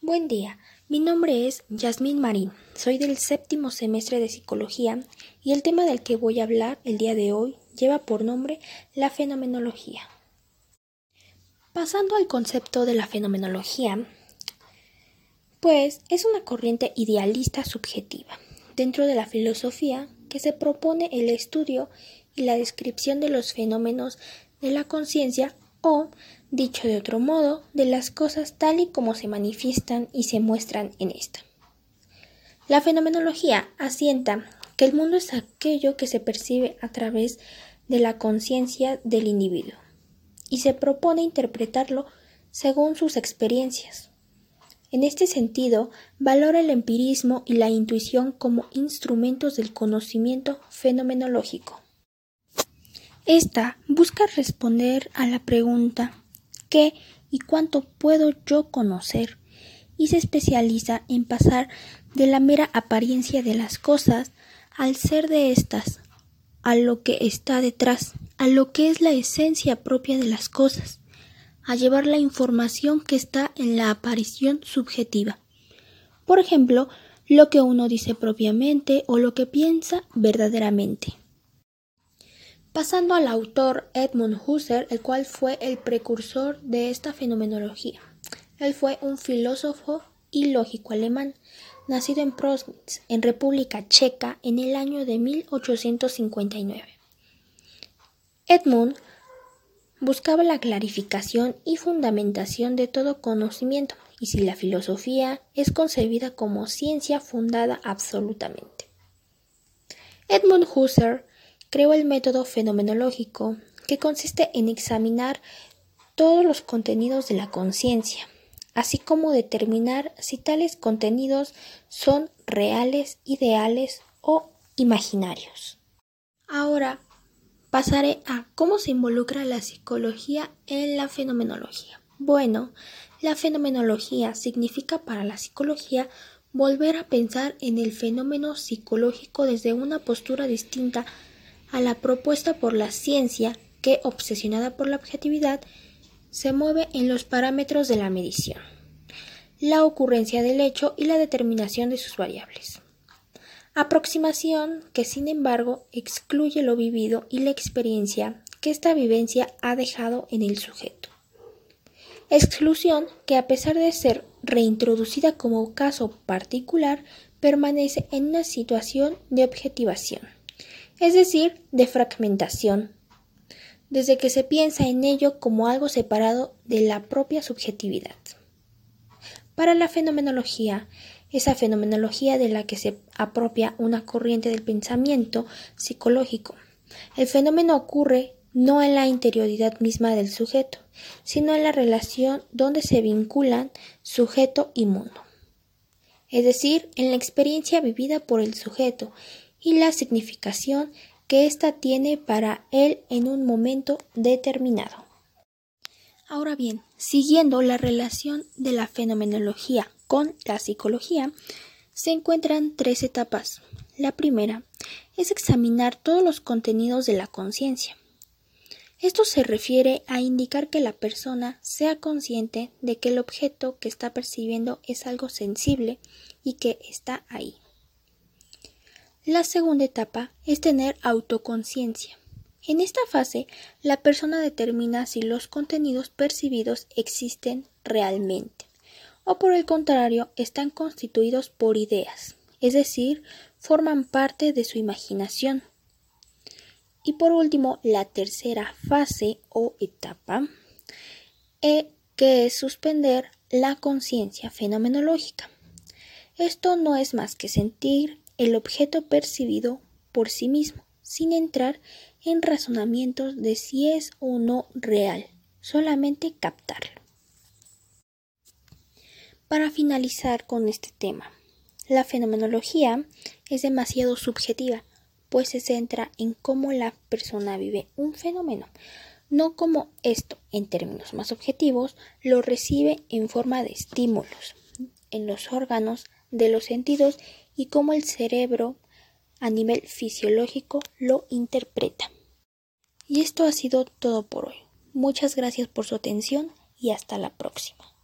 Buen día, mi nombre es Yasmín Marín, soy del séptimo semestre de psicología y el tema del que voy a hablar el día de hoy lleva por nombre la fenomenología. Pasando al concepto de la fenomenología, pues es una corriente idealista subjetiva dentro de la filosofía que se propone el estudio y la descripción de los fenómenos de la conciencia o, dicho de otro modo, de las cosas tal y como se manifiestan y se muestran en esta. La fenomenología asienta que el mundo es aquello que se percibe a través de la conciencia del individuo y se propone interpretarlo según sus experiencias. En este sentido, valora el empirismo y la intuición como instrumentos del conocimiento fenomenológico. Esta busca responder a la pregunta ¿qué y cuánto puedo yo conocer? y se especializa en pasar de la mera apariencia de las cosas al ser de éstas, a lo que está detrás, a lo que es la esencia propia de las cosas, a llevar la información que está en la aparición subjetiva. Por ejemplo, lo que uno dice propiamente o lo que piensa verdaderamente. Pasando al autor Edmund Husserl, el cual fue el precursor de esta fenomenología. Él fue un filósofo y lógico alemán, nacido en Prosnitz, en República Checa, en el año de 1859. Edmund buscaba la clarificación y fundamentación de todo conocimiento, y si la filosofía es concebida como ciencia fundada absolutamente. Edmund Husserl creó el método fenomenológico, que consiste en examinar todos los contenidos de la conciencia, así como determinar si tales contenidos son reales, ideales o imaginarios. Ahora pasaré a cómo se involucra la psicología en la fenomenología. Bueno, la fenomenología significa para la psicología volver a pensar en el fenómeno psicológico desde una postura distinta a la propuesta por la ciencia que, obsesionada por la objetividad, se mueve en los parámetros de la medición, la ocurrencia del hecho y la determinación de sus variables. Aproximación que, sin embargo, excluye lo vivido y la experiencia que esta vivencia ha dejado en el sujeto. Exclusión que, a pesar de ser reintroducida como caso particular, permanece en una situación de objetivación es decir, de fragmentación, desde que se piensa en ello como algo separado de la propia subjetividad. Para la fenomenología, esa fenomenología de la que se apropia una corriente del pensamiento psicológico, el fenómeno ocurre no en la interioridad misma del sujeto, sino en la relación donde se vinculan sujeto y mundo, es decir, en la experiencia vivida por el sujeto y la significación que ésta tiene para él en un momento determinado. Ahora bien, siguiendo la relación de la fenomenología con la psicología, se encuentran tres etapas. La primera es examinar todos los contenidos de la conciencia. Esto se refiere a indicar que la persona sea consciente de que el objeto que está percibiendo es algo sensible y que está ahí. La segunda etapa es tener autoconciencia. En esta fase, la persona determina si los contenidos percibidos existen realmente o por el contrario están constituidos por ideas, es decir, forman parte de su imaginación. Y por último, la tercera fase o etapa, e, que es suspender la conciencia fenomenológica. Esto no es más que sentir, el objeto percibido por sí mismo, sin entrar en razonamientos de si es o no real, solamente captarlo. Para finalizar con este tema, la fenomenología es demasiado subjetiva, pues se centra en cómo la persona vive un fenómeno, no como esto, en términos más objetivos, lo recibe en forma de estímulos en los órganos de los sentidos y cómo el cerebro a nivel fisiológico lo interpreta. Y esto ha sido todo por hoy. Muchas gracias por su atención y hasta la próxima.